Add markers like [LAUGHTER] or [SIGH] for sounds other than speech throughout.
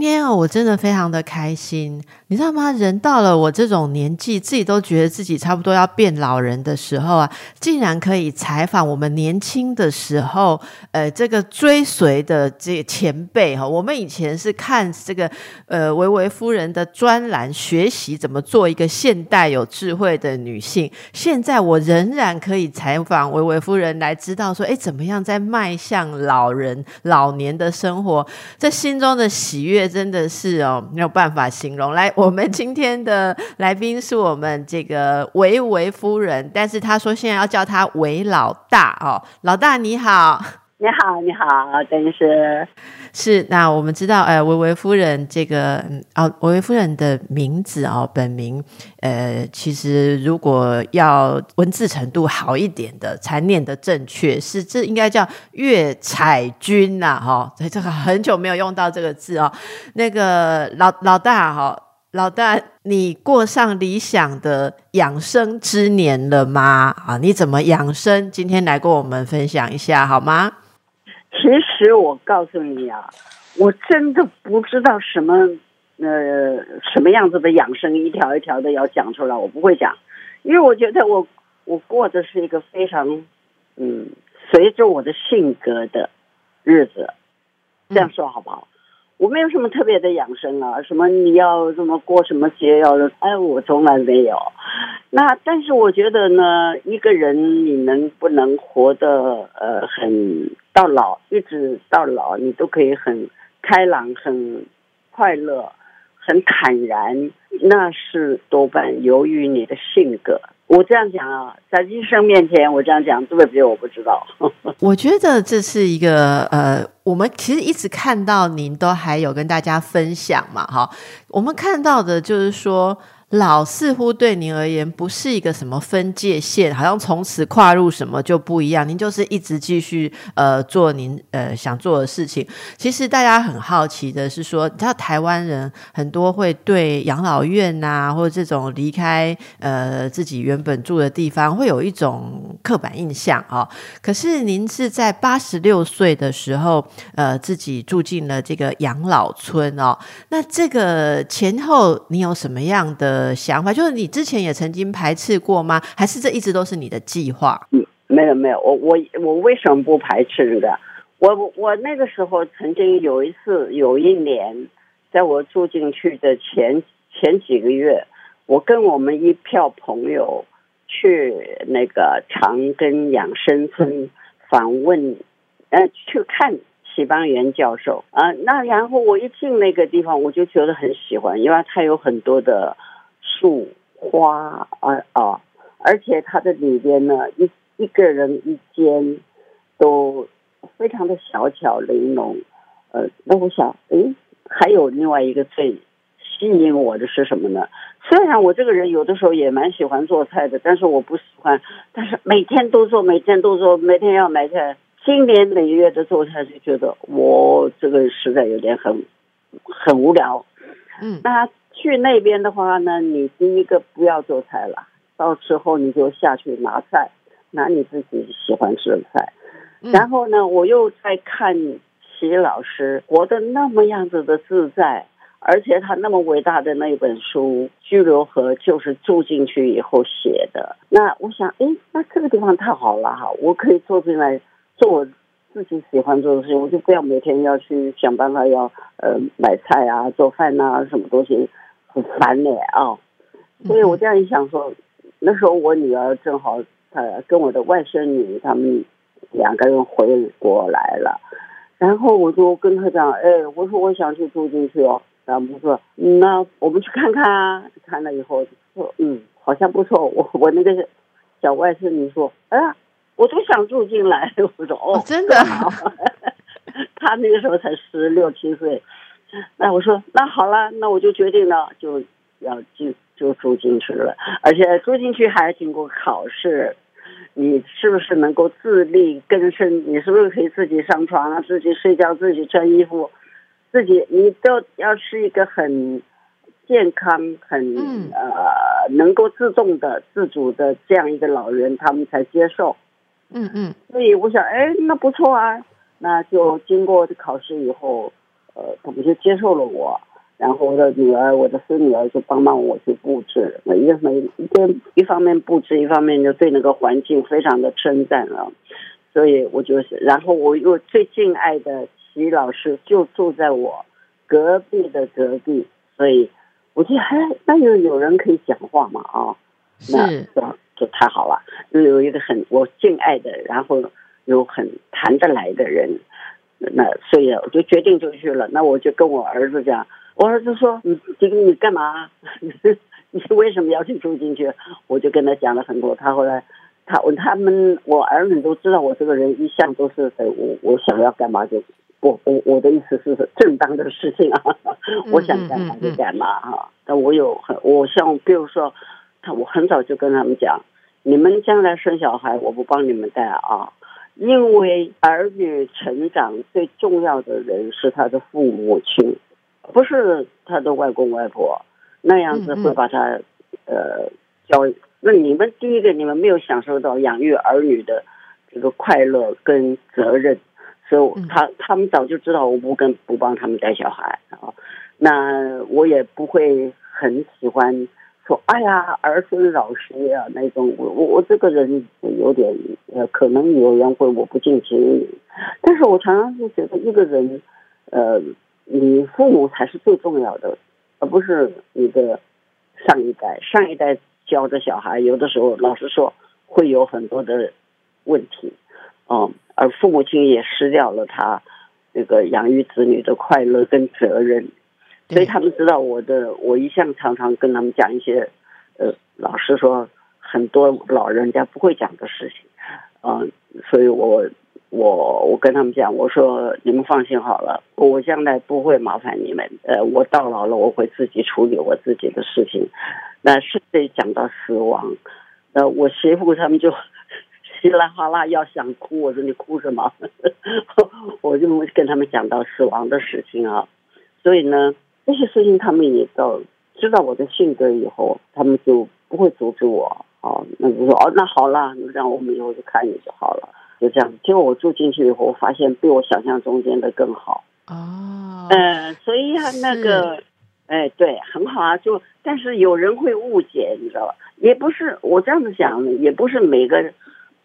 今天哦，我真的非常的开心，你知道吗？人到了我这种年纪，自己都觉得自己差不多要变老人的时候啊，竟然可以采访我们年轻的时候，呃，这个追随的这个前辈哈。我们以前是看这个呃维维夫人的专栏，学习怎么做一个现代有智慧的女性。现在我仍然可以采访维维夫人，来知道说，哎，怎么样在迈向老人老年的生活，在心中的喜悦。真的是哦，没有办法形容。来，我们今天的来宾是我们这个维维夫人，但是她说现在要叫她维老大哦。老大你好，你好，你好，邓医师。是，那我们知道，呃，维维夫人这个哦，维维夫人的名字哦，本名，呃，其实如果要文字程度好一点的，才念得正确，是这应该叫岳彩君呐，哈，所以这个很久没有用到这个字哦。那个老老大哈，老大，你过上理想的养生之年了吗？啊，你怎么养生？今天来跟我们分享一下好吗？其实我告诉你啊，我真的不知道什么呃什么样子的养生，一条一条的要讲出来，我不会讲，因为我觉得我我过的是一个非常嗯随着我的性格的日子，这样说好不好？我没有什么特别的养生啊，什么你要什么过什么节要哎，我从来没有。那但是我觉得呢，一个人你能不能活得呃很到老，一直到老，你都可以很开朗、很快乐、很坦然，那是多半由于你的性格。我这样讲啊，在医生面前我这样讲对不对？我不知道。[LAUGHS] 我觉得这是一个呃，我们其实一直看到您都还有跟大家分享嘛，哈。我们看到的就是说。老似乎对您而言不是一个什么分界线，好像从此跨入什么就不一样。您就是一直继续呃做您呃想做的事情。其实大家很好奇的是说，你知道台湾人很多会对养老院呐，或者这种离开呃自己原本住的地方，会有一种刻板印象啊。可是您是在八十六岁的时候，呃自己住进了这个养老村哦。那这个前后你有什么样的？呃，想法就是你之前也曾经排斥过吗？还是这一直都是你的计划？嗯，没有没有，我我我为什么不排斥这个？我我那个时候曾经有一次，有一年，在我住进去的前前几个月，我跟我们一票朋友去那个长庚养生村访问，呃，去看。齐邦元教授啊，那然后我一进那个地方，我就觉得很喜欢，因为他有很多的。树花啊啊，而且它的里边呢，一一个人一间，都非常的小巧玲珑。呃，那我想，诶，还有另外一个最吸引我的是什么呢？虽然我这个人有的时候也蛮喜欢做菜的，但是我不喜欢，但是每天都做，每天都做，每天要买菜，今年每月的做菜，就觉得我这个实在有点很很无聊。嗯，那。去那边的话呢，你第一个不要做菜了，到时候你就下去拿菜，拿你自己喜欢吃的菜。然后呢，我又在看齐老师活得那么样子的自在，而且他那么伟大的那本书《居留河》就是住进去以后写的。那我想，哎，那这个地方太好了哈，我可以坐进来做我自己喜欢做的事情，我就不要每天要去想办法要呃买菜啊、做饭呐什么东西。很烦呢啊，所以我这样一想说，那时候我女儿正好她跟我的外甥女他们两个人回国来了，然后我就跟她讲，哎，我说我想去住进去哦，然后她说那我们去看看。啊，看了以后说嗯好像不错，[LAUGHS] 我我那个小外甥女说，哎呀，我都想住进来，我说哦真的？好，[LAUGHS] 他那个时候才十六七岁。那我说那好了，那我就决定了，就要进就住进去了，而且住进去还经过考试，你是不是能够自力更生？你是不是可以自己上床啊、自己睡觉、自己穿衣服，自己你都要是一个很健康、很呃能够自动的、自主的这样一个老人，他们才接受。嗯嗯。所以我想，哎，那不错啊。那就经过考试以后，呃，他们就接受了我。然后我的女儿、我的孙女儿就帮忙我去布置，一个每一边一方面布置，一方面就对那个环境非常的称赞了。所以我就是，然后我又最敬爱的齐老师就住在我隔壁的隔壁，所以我觉得还那就有人可以讲话嘛啊，那就就太好了，又有一个很我敬爱的，然后有很谈得来的人，那所以我就决定就去了。那我就跟我儿子讲。我儿子说：“你这个你干嘛？[LAUGHS] 你为什么要去住进去？”我就跟他讲了很多。他后来，他我他们我儿女都知道我这个人一向都是我我想要干嘛就我我我的意思是正当的事情啊，[LAUGHS] 我想干嘛就干嘛哈。但我有很我像比如说，他我很早就跟他们讲，你们将来生小孩我不帮你们带啊，因为儿女成长最重要的人是他的父母亲。不是他的外公外婆那样子会把他呃教，那你们第一个你们没有享受到养育儿女的这个快乐跟责任，所以他他们早就知道我不跟不帮他们带小孩啊，那我也不会很喜欢说哎呀儿孙绕膝啊那种，我我我这个人有点呃可能有人会我不尽职，但是我常常是觉得一个人呃。你父母才是最重要的，而不是你的上一代。上一代教的小孩，有的时候老实说会有很多的问题，嗯，而父母亲也失掉了他这个养育子女的快乐跟责任，所以他们知道我的，我一向常常跟他们讲一些，呃，老实说很多老人家不会讲的事情，嗯，所以我。我我跟他们讲，我说你们放心好了，我将来不会麻烦你们。呃，我到老了，我会自己处理我自己的事情。那甚至讲到死亡，呃，我媳妇他们就 [LAUGHS] 稀里哗啦要想哭，我说你哭什么？[LAUGHS] 我就跟他们讲到死亡的事情啊。所以呢，这些事情他们也都知道我的性格以后，他们就不会阻止我。哦，那就说哦，那好了，让我们以后就看你就好了。就这样，结果我住进去以后，我发现比我想象中间的更好。哦，嗯，所以啊，那个，哎，对，很好啊。就但是有人会误解，你知道吧？也不是我这样子想，也不是每个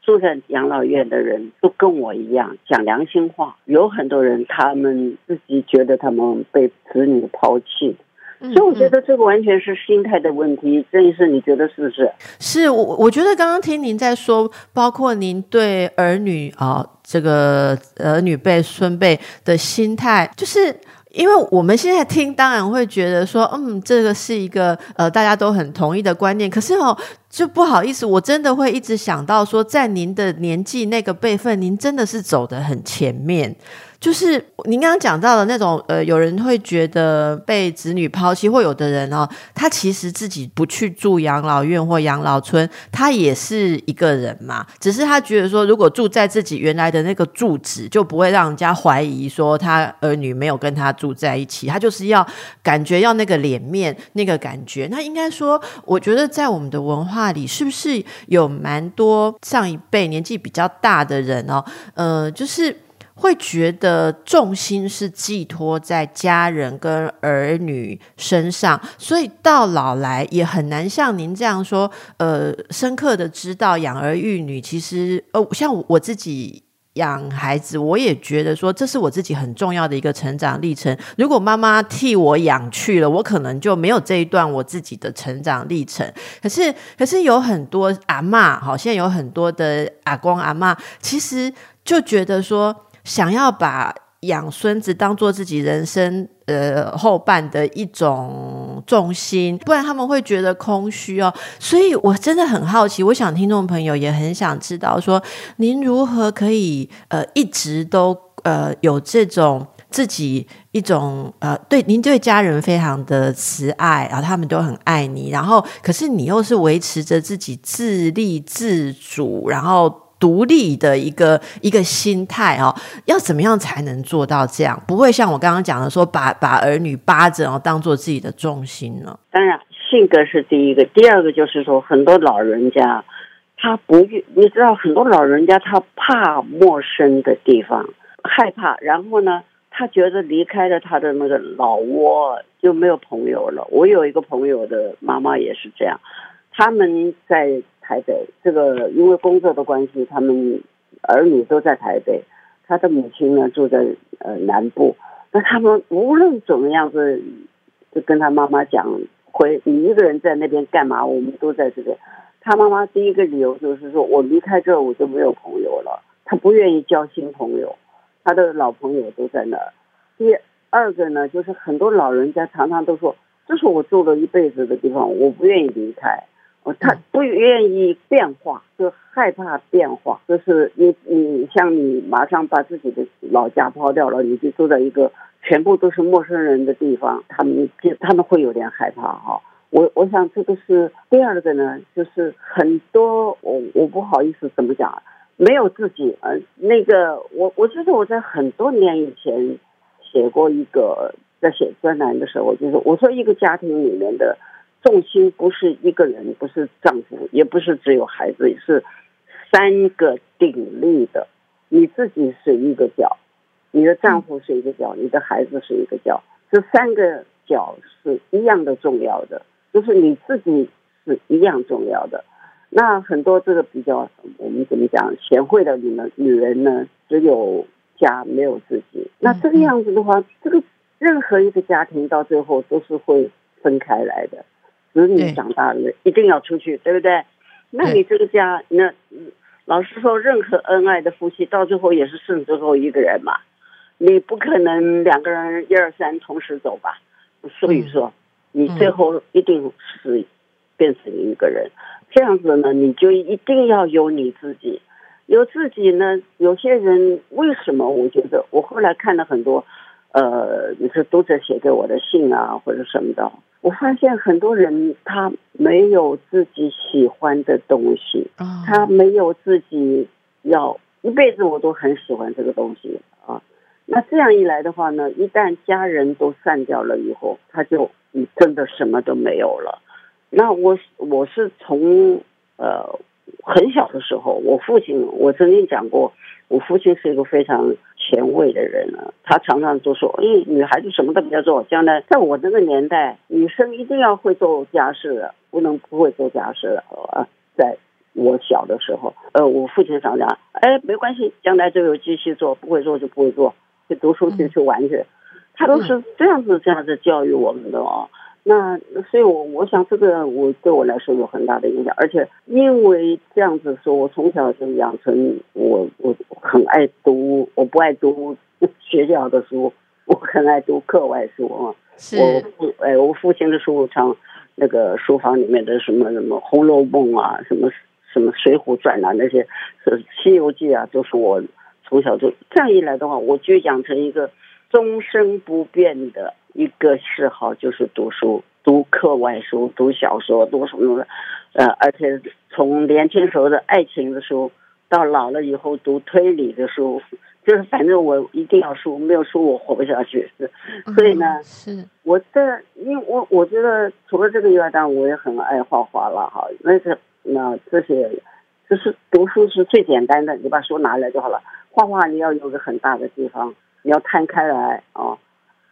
住在养老院的人都跟我一样讲良心话。有很多人，他们自己觉得他们被子女抛弃。所以我觉得这个完全是心态的问题，郑医生，你觉得是不是？是我，我觉得刚刚听您在说，包括您对儿女啊，这个儿女辈、孙辈的心态，就是因为我们现在听，当然会觉得说，嗯，这个是一个呃大家都很同意的观念。可是哦，就不好意思，我真的会一直想到说，在您的年纪那个辈分，您真的是走得很前面。就是您刚刚讲到的那种，呃，有人会觉得被子女抛弃，或有的人哦，他其实自己不去住养老院或养老村，他也是一个人嘛。只是他觉得说，如果住在自己原来的那个住址，就不会让人家怀疑说他儿女没有跟他住在一起。他就是要感觉要那个脸面，那个感觉。那应该说，我觉得在我们的文化那里，是不是有蛮多上一辈年纪比较大的人哦，呃，就是。会觉得重心是寄托在家人跟儿女身上，所以到老来也很难像您这样说，呃，深刻的知道养儿育女。其实，呃，像我自己养孩子，我也觉得说这是我自己很重要的一个成长历程。如果妈妈替我养去了，我可能就没有这一段我自己的成长历程。可是，可是有很多阿妈，好，现在有很多的阿公阿妈，其实就觉得说。想要把养孙子当做自己人生呃后半的一种重心，不然他们会觉得空虚哦。所以我真的很好奇，我想听众朋友也很想知道，说您如何可以呃一直都呃有这种自己一种呃对您对家人非常的慈爱，然后他们都很爱你，然后可是你又是维持着自己自立自主，然后。独立的一个一个心态哦。要怎么样才能做到这样？不会像我刚刚讲的说，把把儿女扒着哦，当做自己的重心呢？当然，性格是第一个，第二个就是说，很多老人家他不愿，你知道，很多老人家他怕陌生的地方，害怕，然后呢？他觉得离开了他的那个老窝就没有朋友了。我有一个朋友的妈妈也是这样，他们在台北，这个因为工作的关系，他们儿女都在台北，他的母亲呢住在呃南部。那他们无论怎么样子，就跟他妈妈讲，回你一个人在那边干嘛？我们都在这边。他妈妈第一个理由就是说我离开这我就没有朋友了，他不愿意交新朋友。他的老朋友都在那儿。第二个呢，就是很多老人家常常都说：“这是我住了一辈子的地方，我不愿意离开。”哦，他不愿意变化，就害怕变化。就是你，你像你马上把自己的老家抛掉了，你就住在一个全部都是陌生人的地方，他们就他们会有点害怕哈。我我想这个是第二个呢，就是很多我我不好意思怎么讲。没有自己，呃，那个我我记得我在很多年以前写过一个，在写专栏的时候，就是我说一个家庭里面的重心不是一个人，不是丈夫，也不是只有孩子，是三个鼎立的，你自己是一个角，你的丈夫是一个角，你的孩子是一个角，这三个角是一样的重要的，就是你自己是一样重要的。那很多这个比较，我们怎么讲？贤惠的女人，女人呢，只有家没有自己。那这个样子的话，这个任何一个家庭到最后都是会分开来的。子女长大了，一定要出去，对不对？那你这个家，那老实说，任何恩爱的夫妻到最后也是剩最后一个人嘛。你不可能两个人一二三同时走吧？所以说，你最后一定是变成一个人。这样子呢，你就一定要有你自己，有自己呢。有些人为什么？我觉得我后来看了很多，呃，你是读者写给我的信啊，或者什么的，我发现很多人他没有自己喜欢的东西，他没有自己要一辈子我都很喜欢这个东西啊。那这样一来的话呢，一旦家人都散掉了以后，他就真的什么都没有了。那我我是从呃很小的时候，我父亲我曾经讲过，我父亲是一个非常前卫的人呢，他常常都说，哎，女孩子什么都不要做，将来在我那个年代，女生一定要会做家事的，不能不会做家事的啊。在我小的时候，呃，我父亲常讲，哎，没关系，将来就有继续做，不会做就不会做，去读书去去玩去，他都是这样子这样子教育我们的哦。那所以，我我想这个我对我来说有很大的影响，而且因为这样子说，我从小就养成我我很爱读，我不爱读学校的书，我很爱读课外书啊。我父哎，我父亲的书常那个书房里面的什么什么《红楼梦》啊，什么什么《水浒传》啊，那些《西游记》啊，都是我从小就这样一来的话，我就养成一个终身不变的。一个嗜好就是读书，读课外书，读小说，读什么的，呃，而且从年轻时候的爱情的书，到老了以后读推理的书，就是反正我一定要书，没有书我活不下去。所以呢，是我这，因为我我觉得除了这个以外，当然我也很爱画画了哈。那是那这些，就是读书是最简单的，你把书拿来就好了。画画你要有个很大的地方，你要摊开来啊。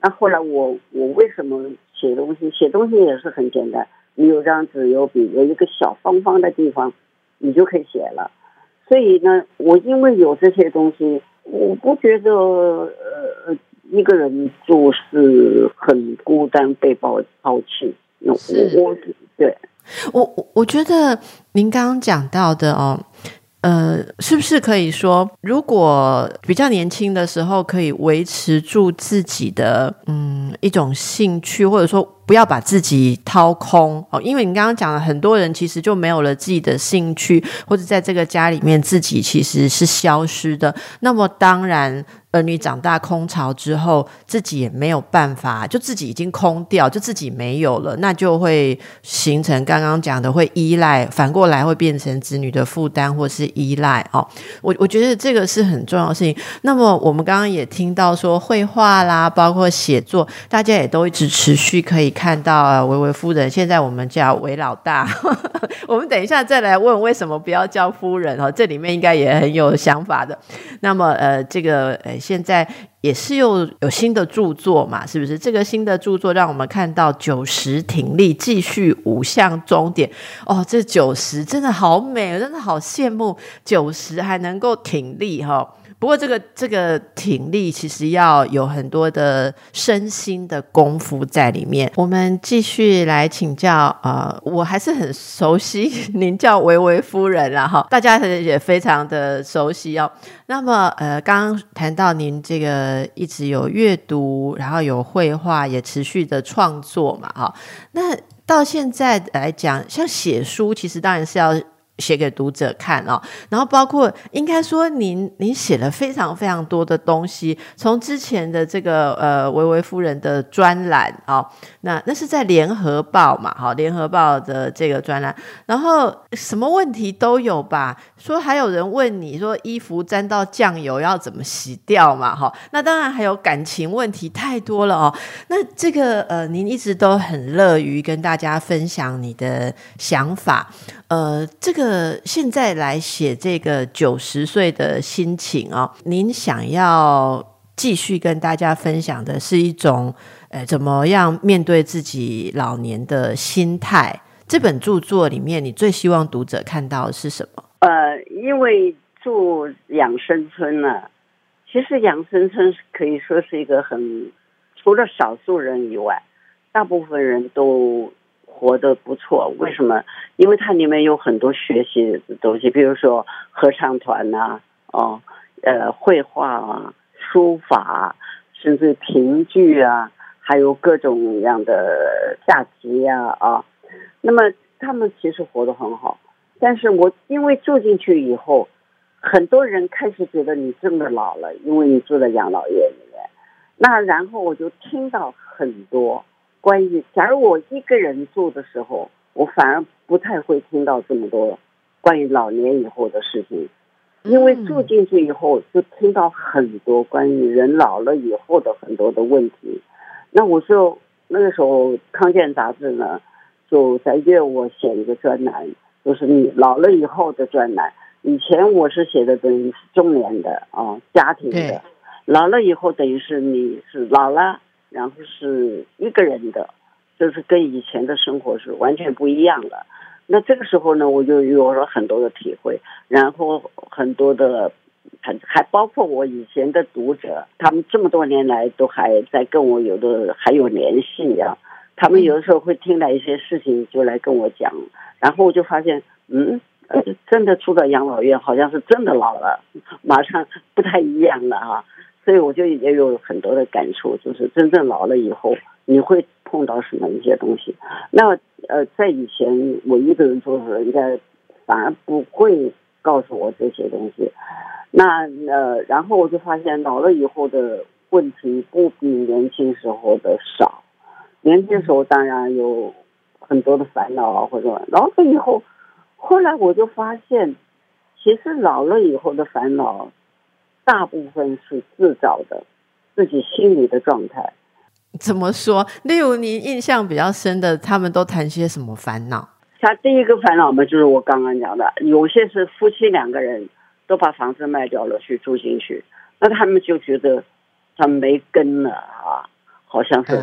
那后来我我为什么写东西？写东西也是很简单，你有张纸有笔有一个小方方的地方，你就可以写了。所以呢，我因为有这些东西，我不觉得呃一个人住是很孤单被抛抛弃。我我对我我我觉得您刚刚讲到的哦。呃，是不是可以说，如果比较年轻的时候可以维持住自己的嗯一种兴趣，或者说不要把自己掏空哦？因为你刚刚讲了，很多人其实就没有了自己的兴趣，或者在这个家里面自己其实是消失的。那么当然，儿女长大空巢之后，自己也没有办法，就自己已经空掉，就自己没有了，那就会形成刚刚讲的会依赖，反过来会变成子女的负担或是依赖哦。我我觉得这个是很重要的事情。那么我们刚刚也听到说绘画啦，包括写作，大家也都一直持续可以看到维维夫人。现在我们叫维老大，[LAUGHS] 我们等一下再来问为什么不要叫夫人哦，这里面应该也很有想法的。那么呃，这个呃。现在也是又有新的著作嘛，是不是？这个新的著作让我们看到九十挺立，继续五项终点。哦，这九十真的好美，真的好羡慕九十还能够挺立哈。不过，这个这个挺立其实要有很多的身心的功夫在里面。我们继续来请教呃，我还是很熟悉您叫维维夫人啦哈，大家也非常的熟悉哦。那么呃，刚刚谈到您这个一直有阅读，然后有绘画，也持续的创作嘛哈。那到现在来讲，像写书，其实当然是要。写给读者看哦，然后包括应该说您您写了非常非常多的东西，从之前的这个呃维维夫人的专栏哦，那那是在联合报嘛，好联合报的这个专栏，然后什么问题都有吧？说还有人问你说衣服沾到酱油要怎么洗掉嘛？哈，那当然还有感情问题太多了哦。那这个呃，您一直都很乐于跟大家分享你的想法。呃，这个呃现在来写这个九十岁的心情啊，您想要继续跟大家分享的是一种，呃，怎么样面对自己老年的心态？这本著作里面，你最希望读者看到的是什么？呃，因为住养生村呢，其实养生村可以说是一个很，除了少数人以外，大部分人都。活得不错，为什么？因为它里面有很多学习的东西，比如说合唱团呐，哦，呃，绘画啊，书法，甚至评剧啊，还有各种样的下棋呀，啊，那么他们其实活得很好。但是我因为住进去以后，很多人开始觉得你真的老了，因为你住在养老院里面。那然后我就听到很多。关于，假如我一个人住的时候，我反而不太会听到这么多关于老年以后的事情，因为住进去以后就听到很多关于人老了以后的很多的问题。那我就那个时候康健杂志呢，就在约我写一个专栏，就是你老了以后的专栏。以前我是写的等于是中年的啊，家庭的，老了以后等于是你是老了。然后是一个人的，就是跟以前的生活是完全不一样的。那这个时候呢，我就有了很多的体会，然后很多的，还还包括我以前的读者，他们这么多年来都还在跟我有的还有联系呀。他们有的时候会听到一些事情就来跟我讲，然后我就发现，嗯，真的住到养老院，好像是真的老了，马上不太一样了哈。所以我就也有很多的感触，就是真正老了以后，你会碰到什么一些东西。那呃，在以前我一个人做的时候，应该反而不会告诉我这些东西。那呃，然后我就发现老了以后的问题不比年轻时候的少。年轻时候当然有很多的烦恼啊，或者老了以后，后来我就发现，其实老了以后的烦恼。大部分是自找的，自己心里的状态。怎么说？例如您印象比较深的，他们都谈些什么烦恼？他第一个烦恼嘛，就是我刚刚讲的，有些是夫妻两个人都把房子卖掉了去住进去，那他们就觉得他没根了啊，好像是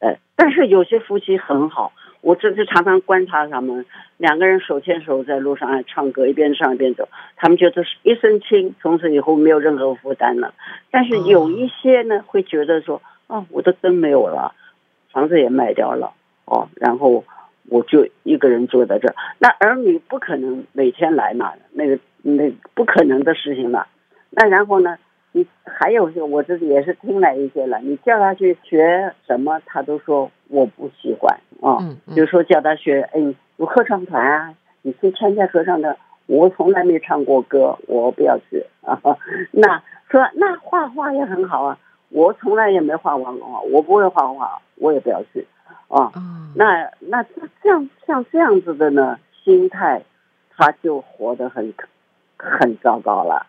哎。但是有些夫妻很好。我这是常常观察他们两个人手牵手在路上唱歌，一边唱一边走，他们觉得是一身轻，从此以后没有任何负担了。但是有一些呢，会觉得说，哦，我的灯没有了，房子也卖掉了，哦，然后我就一个人坐在这儿。那儿女不可能每天来嘛，那个那不可能的事情嘛。那然后呢？你还有些，我这里也是听来一些了。你叫他去学什么，他都说我不喜欢啊。比如说叫他学，哎，有合唱团啊，你去参加合唱的，我从来没唱过歌，我不要去啊。那说那画画也很好啊，我从来也没画过画，我不会画画，我也不要去啊。那那这样像这样子的呢，心态他就活得很很糟糕了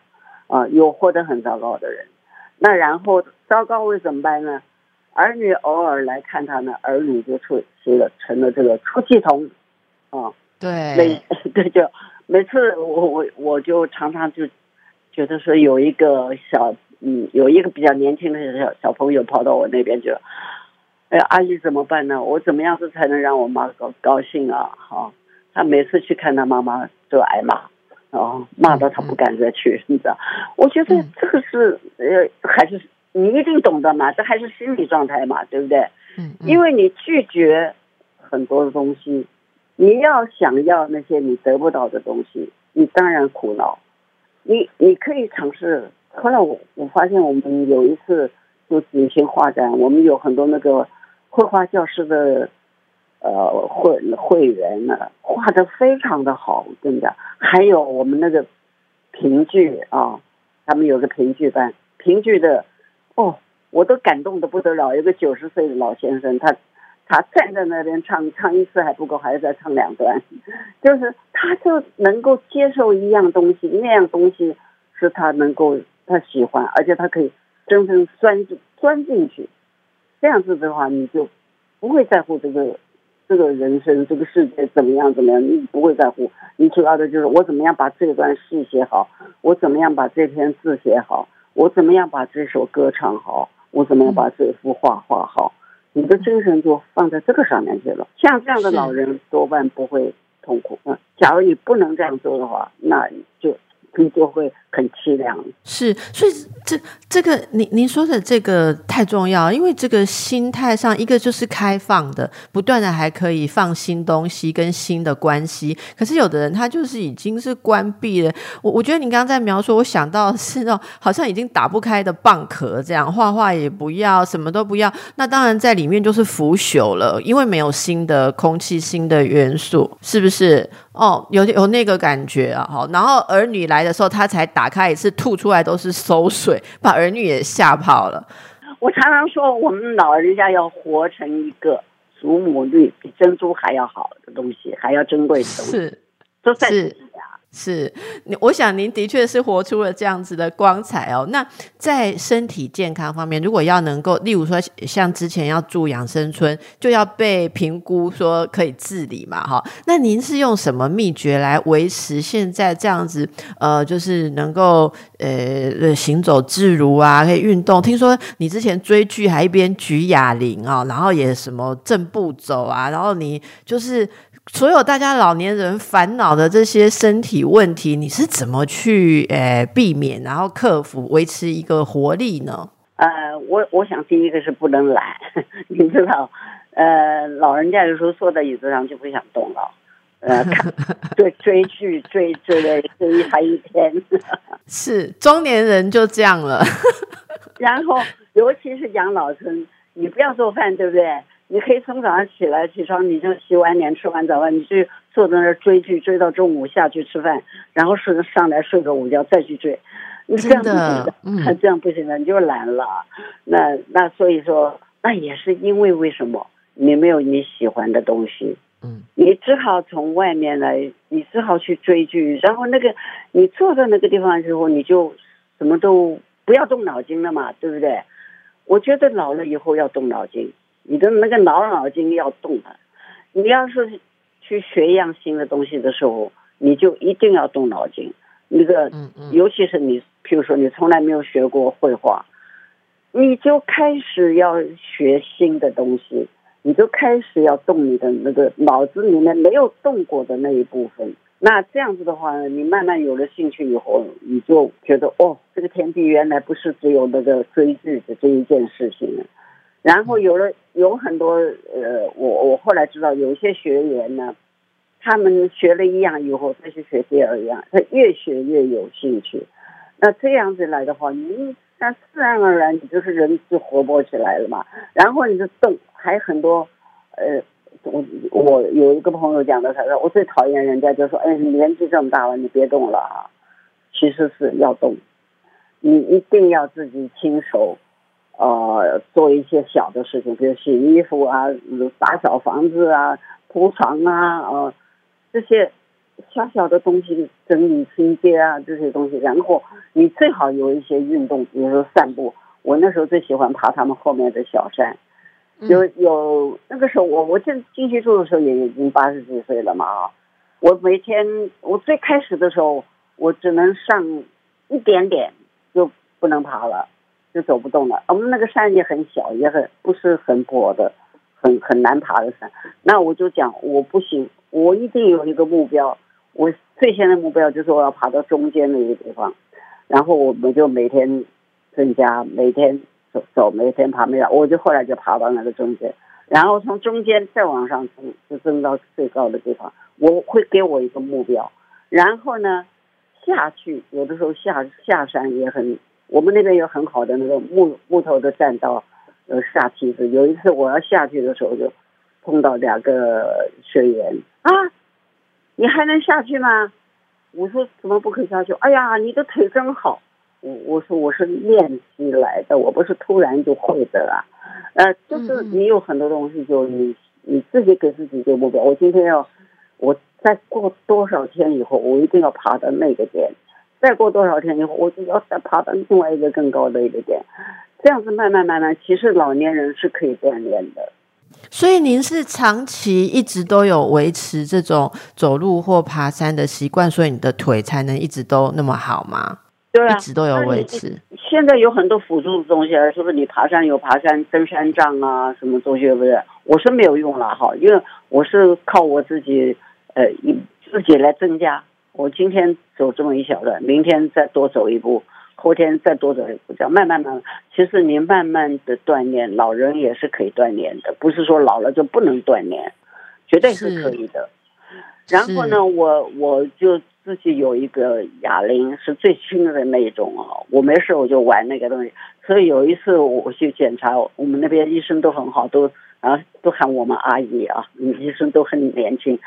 啊，有活得很糟糕的人。那然后糟糕会怎么办呢？儿女偶尔来看他呢，儿女就出去了，成了这个出气筒啊。对，每 [LAUGHS] 对就每次我我我就常常就觉得说有一个小嗯有一个比较年轻的小小朋友跑到我那边去了，哎阿姨怎么办呢？我怎么样子才能让我妈高高兴啊？好，他每次去看他妈妈都挨骂，哦骂到他不敢再去，你知道？我觉得这个是呃还是你一定懂得嘛，这还是心理状态嘛，对不对？嗯，因为你拒绝很多的东西。你要想要那些你得不到的东西，你当然苦恼。你你可以尝试。后来我我发现我们有一次就举行画展，我们有很多那个绘画教师的呃会会员呢，画的非常的好，真的。还有我们那个评剧啊，他们有个评剧班，评剧的哦，我都感动的不得了。有个九十岁的老先生，他。他站在那边唱唱一次还不够，还要再唱两段，[LAUGHS] 就是他就能够接受一样东西，那样东西是他能够他喜欢，而且他可以真正钻进钻进去，这样子的话，你就不会在乎这个这个人生这个世界怎么样怎么样，你不会在乎，你主要的就是我怎么样把这段戏写好，我怎么样把这篇字写好，我怎么样把这首歌唱好，我怎么样把这幅画画好。你的精神就放在这个上面去了。像这样的老人多半不会痛苦。嗯，假如你不能这样做的话，那就。就会很凄凉。是，所以这这个您您说的这个太重要，因为这个心态上，一个就是开放的，不断的还可以放新东西跟新的关系。可是有的人他就是已经是关闭了。我我觉得你刚刚在描述，我想到是那种好像已经打不开的蚌壳，这样画画也不要，什么都不要。那当然在里面就是腐朽了，因为没有新的空气、新的元素，是不是？哦，有有那个感觉啊，哈，然后儿女来的时候，他才打开一次，吐出来都是馊水，把儿女也吓跑了。我常常说，我们老人家要活成一个祖母绿比珍珠还要好的东西，还要珍贵的东西，是，都在是，我想您的确是活出了这样子的光彩哦。那在身体健康方面，如果要能够，例如说像之前要住养生村，就要被评估说可以自理嘛，哈。那您是用什么秘诀来维持现在这样子？呃，就是能够呃行走自如啊，可以运动。听说你之前追剧还一边举哑铃啊，然后也什么正步走啊，然后你就是。所有大家老年人烦恼的这些身体问题，你是怎么去呃避免，然后克服，维持一个活力呢？呃，我我想第一个是不能懒，[LAUGHS] 你知道，呃，老人家有时候坐在椅子上就不想动了，呃，[LAUGHS] 追追剧追追了追他一天，[LAUGHS] 是中年人就这样了。然后尤其是养老村，你不要做饭，对不对？你可以从早上起来起床，你就洗完脸吃完早饭，你去坐在那儿追剧，追到中午下去吃饭，然后睡上来睡个午觉再去追，你这样不行的，嗯，[LAUGHS] 这样不行的，你就懒了。那那所以说，那也是因为为什么你没有你喜欢的东西，嗯，你只好从外面来，你只好去追剧，然后那个你坐在那个地方之后，你就什么都不要动脑筋了嘛，对不对？我觉得老了以后要动脑筋。你的那个脑脑筋要动的，你要是去学一样新的东西的时候，你就一定要动脑筋。那个，尤其是你，譬如说你从来没有学过绘画，你就开始要学新的东西，你就开始要动你的那个脑子里面没有动过的那一部分。那这样子的话，你慢慢有了兴趣以后，你就觉得哦，这个天地原来不是只有那个追剧的这一件事情。然后有了有很多呃，我我后来知道有些学员呢，他们学了一样以后再去学第二样，他越学越有兴趣。那这样子来的话，你那自然而然你就是人就活泼起来了嘛。然后你就动，还很多呃，我我有一个朋友讲的，他说我最讨厌人家就说，哎，年纪这么大了，你别动了啊。其实是要动。你一定要自己亲手，呃，做一些小的事情，比如洗衣服啊、打扫房子啊、铺床啊，呃，这些小小的东西整理清洁啊，这些东西。然后你最好有一些运动，比如说散步。我那时候最喜欢爬他们后面的小山。有有那个时候，我我进进去住的时候也已经八十几岁了嘛啊！我每天我最开始的时候，我只能上一点点，就不能爬了，就走不动了。我们那个山也很小，也很不是很坡的，很很难爬的山。那我就讲我不行，我一定有一个目标。我最先的目标就是我要爬到中间那个地方，然后我们就每天增加，每天。走走每天爬没有，我就后来就爬到那个中间，然后从中间再往上升，就升到最高的地方。我会给我一个目标，然后呢下去，有的时候下下山也很，我们那边有很好的那个木木头的栈道，呃下梯子。有一次我要下去的时候，就碰到两个学员啊，你还能下去吗？我说怎么不可以下去？哎呀，你的腿真好。我我说我是练习来的，我不是突然就会的啦，呃，就是你有很多东西，就你你自己给自己定目标。我今天要，我再过多少天以后，我一定要爬到那个点；再过多少天以后，我就要再爬到另外一个更高的一个点。这样子慢慢慢慢，其实老年人是可以锻炼的。所以您是长期一直都有维持这种走路或爬山的习惯，所以你的腿才能一直都那么好吗？对啊，一直都有维持。现在有很多辅助的东西，是不是？你爬山有爬山登山杖啊，什么东西？不是？我是没有用了哈，因为我是靠我自己，呃，自己来增加。我今天走这么一小段，明天再多走一步，后天再多走一步，这样慢慢慢慢。其实您慢慢的锻炼，老人也是可以锻炼的，不是说老了就不能锻炼，绝对是可以的。然后呢，我我就。自己有一个哑铃是最轻的那一种啊，我没事我就玩那个东西。所以有一次我去检查，我们那边医生都很好，都啊都喊我们阿姨啊，医生都很年轻。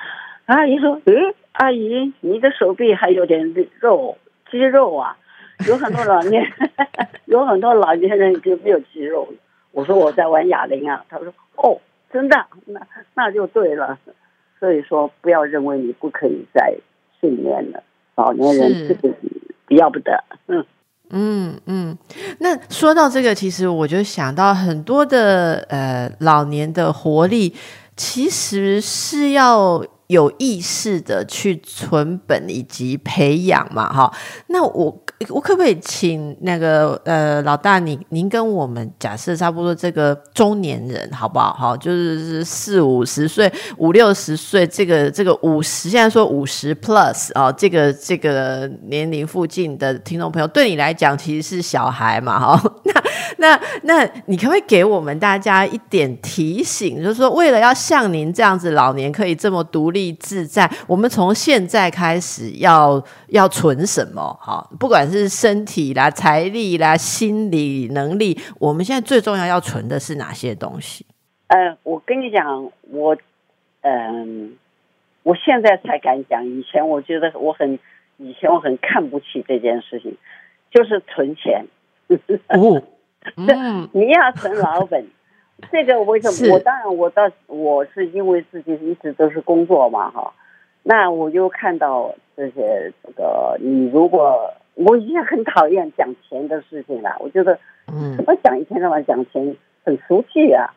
阿姨说：“嗯，阿姨，你的手臂还有点肉肌肉啊。”有很多老年，[LAUGHS] 有很多老年人就没有肌肉。我说我在玩哑铃啊，他说：“哦，真的，那那就对了。”所以说，不要认为你不可以再。训练了老年人这个比要不得，嗯嗯嗯。那说到这个，其实我就想到很多的呃老年的活力，其实是要。有意识的去存本以及培养嘛，哈，那我我可不可以请那个呃老大，你您跟我们假设差不多这个中年人好不好？哈，就是四五十岁、五六十岁，这个这个五十，现在说五十 plus 啊，这个这个年龄附近的听众朋友，对你来讲其实是小孩嘛，哈，[LAUGHS] 那。那那你可不可以给我们大家一点提醒，就是说，为了要像您这样子老年可以这么独立自在，我们从现在开始要要存什么？哈，不管是身体啦、财力啦、心理能力，我们现在最重要要存的是哪些东西？呃，我跟你讲，我嗯，我现在才敢讲，以前我觉得我很，以前我很看不起这件事情，就是存钱。哦。[LAUGHS] 嗯，你要存老本，[LAUGHS] 这个为什么？我当然，我到我是因为自己一直都是工作嘛，哈。那我就看到这些这个，你如果我已经很讨厌讲钱的事情了，我觉得，嗯，怎么讲一天到晚讲钱很俗气啊。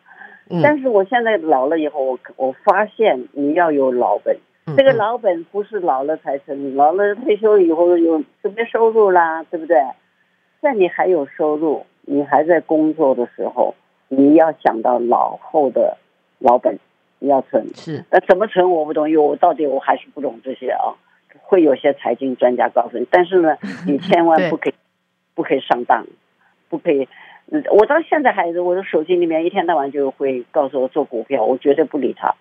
嗯。但是我现在老了以后，我我发现你要有老本，这个老本不是老了才存，老了退休以后有特别收入啦，对不对？在你还有收入。你还在工作的时候，你要想到老后的老本，你要存是那怎么存我不懂，因为我到底我还是不懂这些啊。会有些财经专家告诉你，但是呢，[LAUGHS] 你千万不可以不可以上当，不可以。我到现在还是我的手机里面一天到晚就会告诉我做股票，我绝对不理他，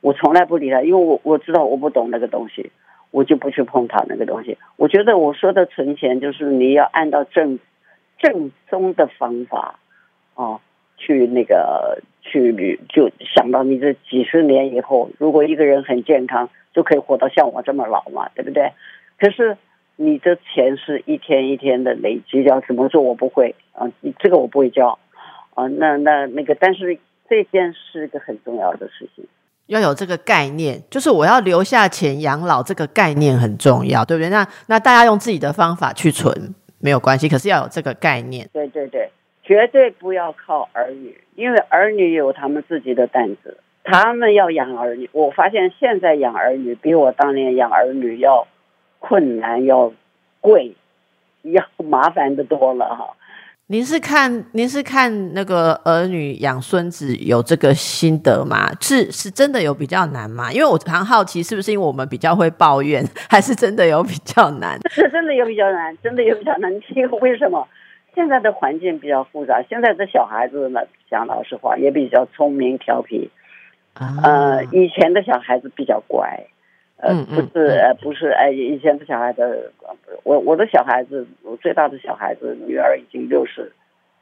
我从来不理他，因为我我知道我不懂那个东西，我就不去碰他那个东西。我觉得我说的存钱就是你要按照正。正宗的方法，哦，去那个去就想到你这几十年以后，如果一个人很健康，就可以活到像我这么老嘛，对不对？可是你的钱是一天一天的累积，叫怎么做我不会啊，这个我不会教啊。那那那个，但是这件是个很重要的事情，要有这个概念，就是我要留下钱养老，这个概念很重要，对不对？那那大家用自己的方法去存没有关系，可是要有这个概念。对对对，绝对不要靠儿女，因为儿女有他们自己的担子，他们要养儿女。我发现现在养儿女比我当年养儿女要。困难要贵，要麻烦的多了哈。您是看您是看那个儿女养孙子有这个心得吗？是是真的有比较难吗？因为我常好奇，是不是因为我们比较会抱怨，还是真的有比较难？是真的有比较难，真的有比较难。因为为什么？现在的环境比较复杂，现在的小孩子呢，讲老实话也比较聪明调皮。呃，以前的小孩子比较乖。呃，不是，呃，不是，哎，以前的小孩子，我我的小孩子，我最大的小孩子女儿已经六十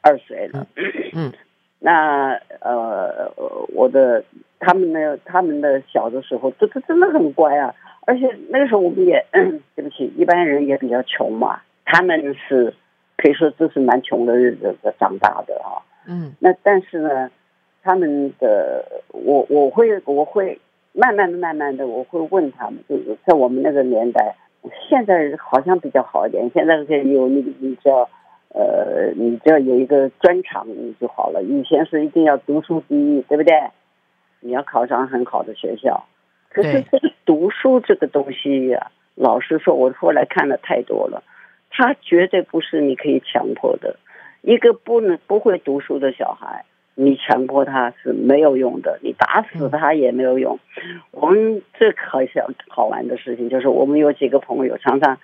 二岁了。嗯，[COUGHS] 那呃，我的他们呢，他们的小的时候，这这真的很乖啊。而且那个时候我们也对不起，一般人也比较穷嘛。他们是可以说这是蛮穷的日子长大的啊。嗯，那但是呢，他们的我我会我会。慢慢的、慢慢的，我会问他们，就是在我们那个年代，现在好像比较好一点。现在可以有你，你只要，呃，你只要有一个专长你就好了。以前是一定要读书第一，对不对？你要考上很好的学校。可是这个读书这个东西呀，老实说，我后来看的太多了，他绝对不是你可以强迫的。一个不能不会读书的小孩。你强迫他是没有用的，你打死他也没有用。我们最可笑好玩的事情就是，我们有几个朋友常常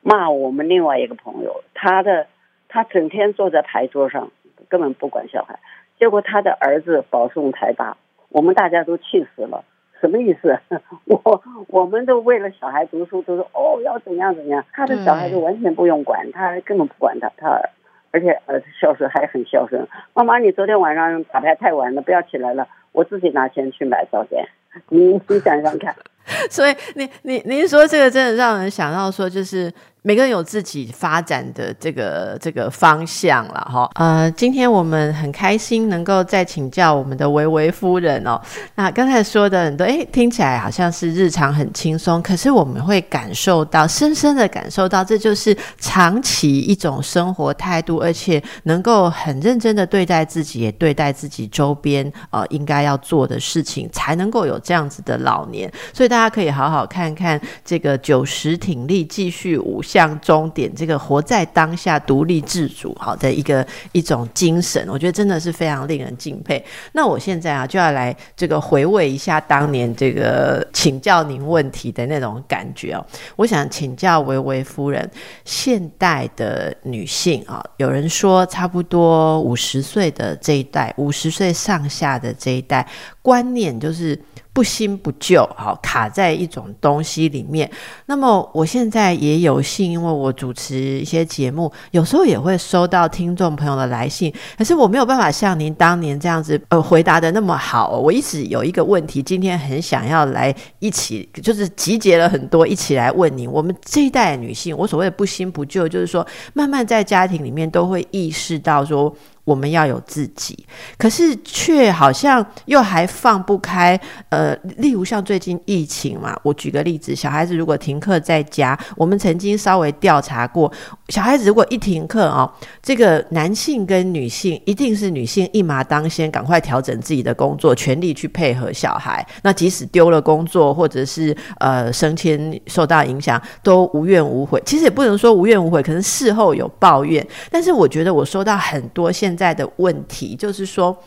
骂我们另外一个朋友，他的他整天坐在牌桌上，根本不管小孩，结果他的儿子保送台大，我们大家都气死了。什么意思？[LAUGHS] 我我们都为了小孩读书，都说哦要怎样怎样，他的小孩就完全不用管，他根本不管他他。而且儿子孝顺还很孝顺。妈妈，你昨天晚上打牌太晚了，不要起来了，我自己拿钱去买早点。你你想想看。[LAUGHS] 所以，你你您说这个真的让人想到说，就是。每个人有自己发展的这个这个方向了哈。呃，今天我们很开心能够再请教我们的维维夫人哦。那刚才说的很多，哎，听起来好像是日常很轻松，可是我们会感受到，深深的感受到，这就是长期一种生活态度，而且能够很认真的对待自己，也对待自己周边呃应该要做的事情，才能够有这样子的老年。所以大大家可以好好看看这个九十挺立继续五。向终点，这个活在当下、独立自主，好的一个一种精神，我觉得真的是非常令人敬佩。那我现在啊，就要来这个回味一下当年这个请教您问题的那种感觉哦。我想请教维维夫人，现代的女性啊，有人说差不多五十岁的这一代，五十岁上下的这一代观念就是。不新不旧，好卡在一种东西里面。那么我现在也有幸，因为我主持一些节目，有时候也会收到听众朋友的来信。可是我没有办法像您当年这样子，呃，回答的那么好。我一直有一个问题，今天很想要来一起，就是集结了很多一起来问您。我们这一代女性，我所谓的不新不旧，就是说慢慢在家庭里面都会意识到说。我们要有自己，可是却好像又还放不开。呃，例如像最近疫情嘛，我举个例子，小孩子如果停课在家，我们曾经稍微调查过，小孩子如果一停课啊，这个男性跟女性一定是女性一马当先，赶快调整自己的工作，全力去配合小孩。那即使丢了工作，或者是呃升迁受到影响，都无怨无悔。其实也不能说无怨无悔，可能事后有抱怨。但是我觉得我收到很多现在的问题就是说，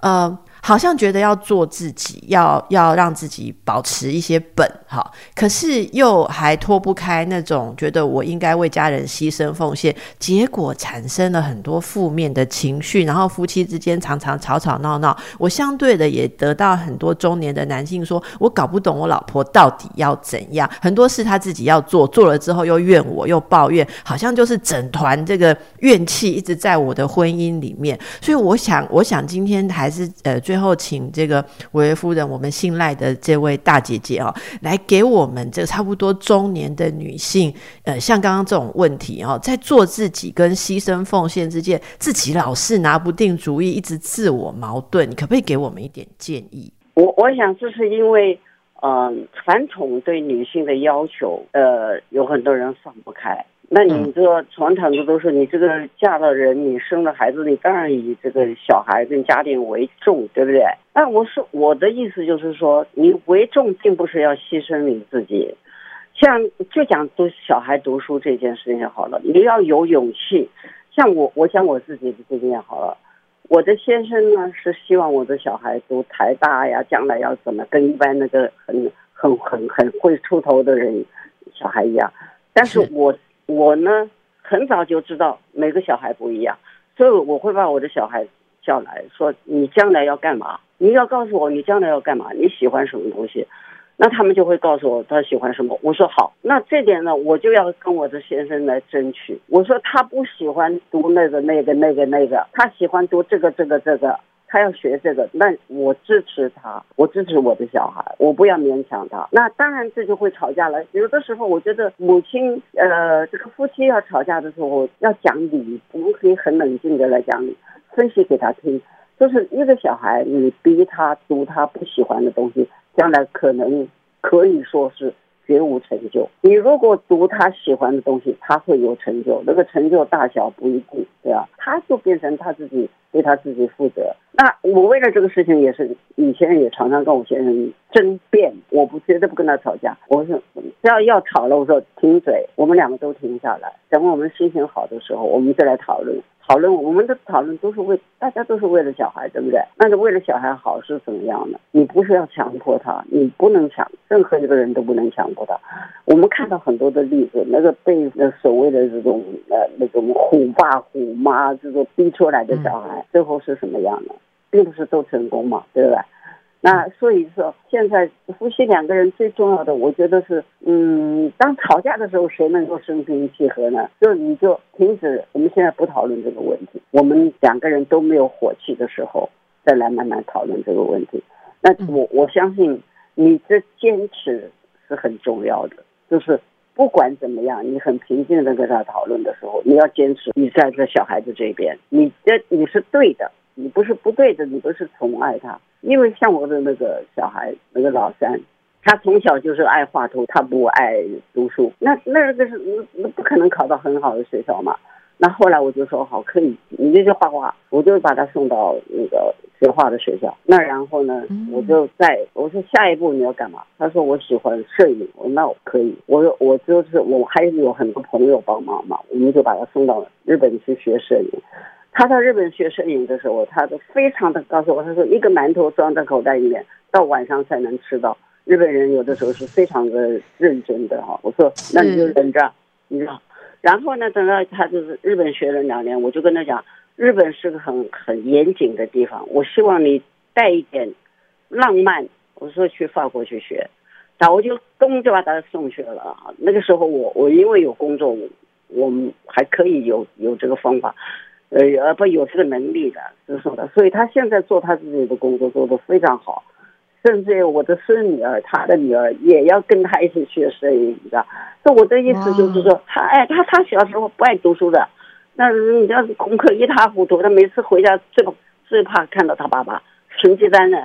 呃。好像觉得要做自己，要要让自己保持一些本哈，可是又还脱不开那种觉得我应该为家人牺牲奉献，结果产生了很多负面的情绪，然后夫妻之间常常吵吵闹闹。我相对的也得到很多中年的男性说，我搞不懂我老婆到底要怎样，很多事他自己要做，做了之后又怨我，又抱怨，好像就是整团这个怨气一直在我的婚姻里面。所以我想，我想今天还是呃最。最后请这个维维夫人，我们信赖的这位大姐姐哦，来给我们这差不多中年的女性，呃，像刚刚这种问题哦，在做自己跟牺牲奉献之间，自己老是拿不定主意，一直自我矛盾，你可不可以给我们一点建议？我我想这是因为，嗯，传统对女性的要求，呃，有很多人放不开。那你这个传统的都是你这个嫁了人，你生了孩子，你当然以这个小孩跟家庭为重，对不对？那我是我的意思就是说，你为重并不是要牺牲你自己。像就讲读小孩读书这件事情好了，你要有勇气。像我，我讲我自己的经验好了。我的先生呢是希望我的小孩读台大呀，将来要怎么跟一般那个很很很很会出头的人小孩一样。但是我我呢很早就知道每个小孩不一样，所以我会把我的小孩叫来说：“你将来要干嘛？你要告诉我你将来要干嘛？你喜欢什么东西？”那他们就会告诉我他喜欢什么。我说好，那这点呢，我就要跟我的先生来争取。我说他不喜欢读那个那个那个那个，他喜欢读这个这个这个，他要学这个，那我支持他，我支持我的小孩，我不要勉强他。那当然这就会吵架了。有的时候我觉得母亲呃，这个夫妻要吵架的时候要讲理，我们可以很冷静的来讲理，分析给他听。就是一个小孩，你逼他读他不喜欢的东西。将来可能可以说是绝无成就。你如果读他喜欢的东西，他会有成就。那个成就大小不一定，对吧？他就变成他自己为他自己负责。那我为了这个事情也是以前也常常跟我先生争辩，我不绝对不跟他吵架。我说只要要吵了，我说停嘴，我们两个都停下来，等我们心情好的时候，我们再来讨论。讨论我们的讨论都是为大家都是为了小孩，对不对？那是为了小孩好是怎么样的？你不是要强迫他，你不能强，任何一个人都不能强迫他。我们看到很多的例子，那个被那所谓的这种呃那种虎爸虎妈这种逼出来的小孩，最后是什么样的？并不是都成功嘛，对不对？那所以说，现在夫妻两个人最重要的，我觉得是，嗯，当吵架的时候，谁能够心平气和呢？就你就停止，我们现在不讨论这个问题，我们两个人都没有火气的时候，再来慢慢讨论这个问题。那我我相信你这坚持是很重要的，就是不管怎么样，你很平静的跟他讨论的时候，你要坚持，你在这小孩子这边，你这你是对的。你不是不对的，你不是宠爱他，因为像我的那个小孩，那个老三，他从小就是爱画图，他不爱读书，那那个是那不可能考到很好的学校嘛。那后来我就说好，可以，你就去画画，我就把他送到那个学画的学校。那然后呢，我就在我说下一步你要干嘛？他说我喜欢摄影，我说那我可以，我说我就是我还有很多朋友帮忙嘛，我们就把他送到日本去学摄影。他到日本学摄影的时候，他都非常的告诉我，他说一个馒头装在口袋里面，到晚上才能吃到。日本人有的时候是非常的认真的哈。我说那你就忍着，你知道。然后呢，等到他就是日本学了两年，我就跟他讲，日本是个很很严谨的地方，我希望你带一点浪漫。我说去法国去学，那我就咚就把他送去了啊。那个时候我我因为有工作，我们还可以有有这个方法。呃，而不有这个能力的，是说的，所以他现在做他自己的工作做得非常好，甚至我的孙女儿，他的女儿也要跟他一起学摄影，你知道？所以我的意思就是说，他哎，他他小时候不爱读书的，那你要是功课一塌糊涂，他每次回家最最怕看到他爸爸成绩单呢，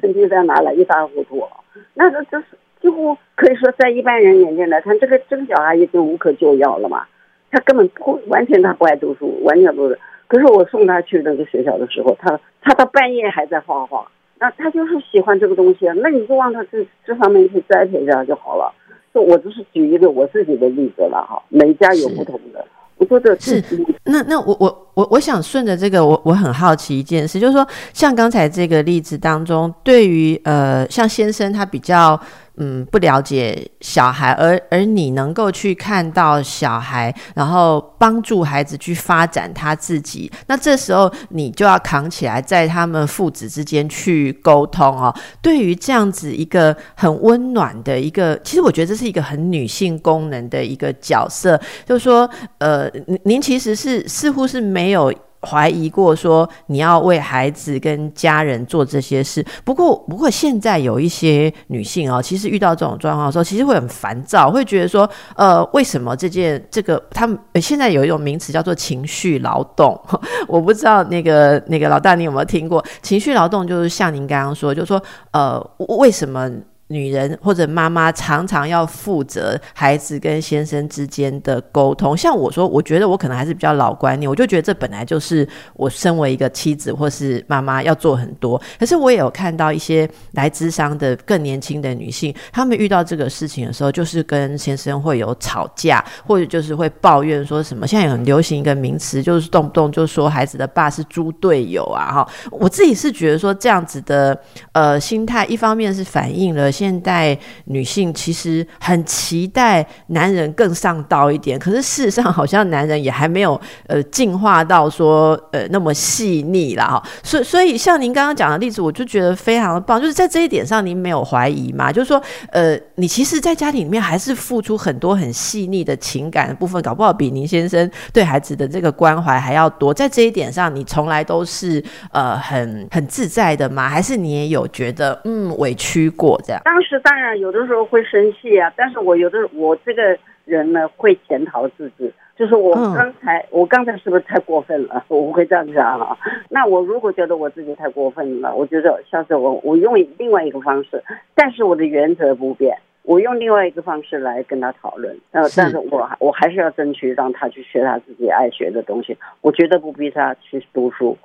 成绩单拿来一塌糊涂，那这这是几乎可以说在一般人眼睛来看，这个这个小孩已经无可救药了嘛，他根本不完全他不爱读书，完全不是。可是我送他去那个学校的时候，他他到半夜还在画画，那他就是喜欢这个东西，那你就往他这这方面去栽培一下就好了。就我只是举一个我自己的例子了哈，每家有不同的。我说的是，那那我我我我想顺着这个，我我很好奇一件事，就是说像刚才这个例子当中，对于呃像先生他比较。嗯，不了解小孩，而而你能够去看到小孩，然后帮助孩子去发展他自己，那这时候你就要扛起来，在他们父子之间去沟通哦。对于这样子一个很温暖的一个，其实我觉得这是一个很女性功能的一个角色，就是说，呃，您其实是似乎是没有。怀疑过说你要为孩子跟家人做这些事。不过，不过现在有一些女性哦，其实遇到这种状况的时候，其实会很烦躁，会觉得说，呃，为什么这件这个他们现在有一种名词叫做情绪劳动？[LAUGHS] 我不知道那个那个老大你有没有听过？情绪劳动就是像您刚刚说，就是说，呃，为什么？女人或者妈妈常常要负责孩子跟先生之间的沟通。像我说，我觉得我可能还是比较老观念，我就觉得这本来就是我身为一个妻子或是妈妈要做很多。可是我也有看到一些来咨商的更年轻的女性，她们遇到这个事情的时候，就是跟先生会有吵架，或者就是会抱怨说什么。现在很流行一个名词，就是动不动就说孩子的爸是猪队友啊！哈，我自己是觉得说这样子的呃心态，一方面是反映了。现代女性其实很期待男人更上道一点，可是事实上好像男人也还没有呃进化到说呃那么细腻了哈。所以所以像您刚刚讲的例子，我就觉得非常的棒，就是在这一点上您没有怀疑嘛？就是说呃你其实，在家庭里面还是付出很多很细腻的情感的部分，搞不好比您先生对孩子的这个关怀还要多。在这一点上，你从来都是呃很很自在的吗？还是你也有觉得嗯委屈过这样？当时当然有的时候会生气啊，但是我有的我这个人呢会检讨自己，就是我刚才我刚才是不是太过分了？[LAUGHS] 我不会这样讲哈。那我如果觉得我自己太过分了，我觉得下次我我用另外一个方式，但是我的原则不变，我用另外一个方式来跟他讨论。呃，但是我我还是要争取让他去学他自己爱学的东西，我绝对不逼他去读书。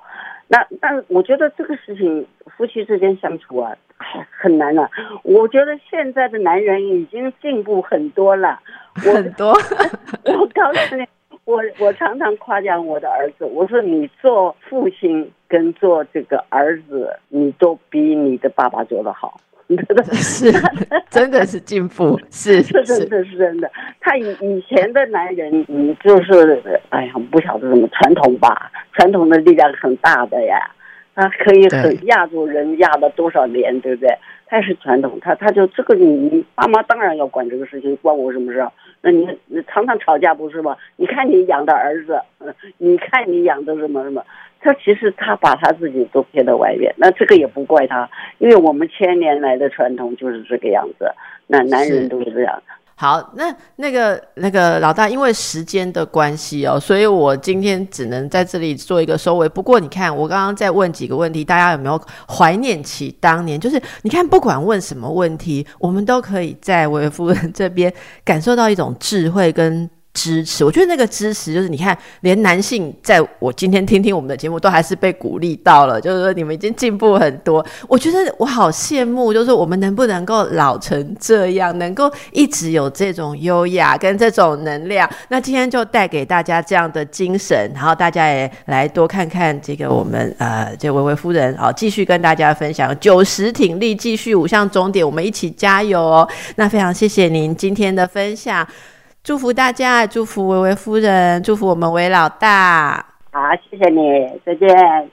那但我觉得这个事情夫妻之间相处啊，很难了。我觉得现在的男人已经进步很多了，很多。[LAUGHS] 我告诉你，我我常常夸奖我的儿子，我说你做父亲跟做这个儿子，你都比你的爸爸做得好。是，[LAUGHS] 真的是进步，是是真的是真的。他以以前的男人，嗯，就是哎呀，不晓得什么传统吧，传统的力量很大的呀，他可以很压住人，压了多少年，对不对？他是传统，他他就这个你爸妈当然要管这个事情，关我什么事？那你常常吵架不是吗？你看你养的儿子，你看你养的什么什么。他其实他把他自己都撇到外面，那这个也不怪他，因为我们千年来的传统就是这个样子，那男人都是这样。好，那那个那个老大，因为时间的关系哦，所以我今天只能在这里做一个收尾。不过你看，我刚刚在问几个问题，大家有没有怀念起当年？就是你看，不管问什么问题，我们都可以在维夫人这边感受到一种智慧跟。支持，我觉得那个支持就是，你看，连男性在我今天听听我们的节目，都还是被鼓励到了，就是说你们已经进步很多。我觉得我好羡慕，就是我们能不能够老成这样，能够一直有这种优雅跟这种能量。那今天就带给大家这样的精神，然后大家也来多看看这个我们呃，这维维夫人好，继续跟大家分享九十挺立，继续五项终点，我们一起加油哦。那非常谢谢您今天的分享。祝福大家，祝福维维夫人，祝福我们维老大。好，谢谢你，再见。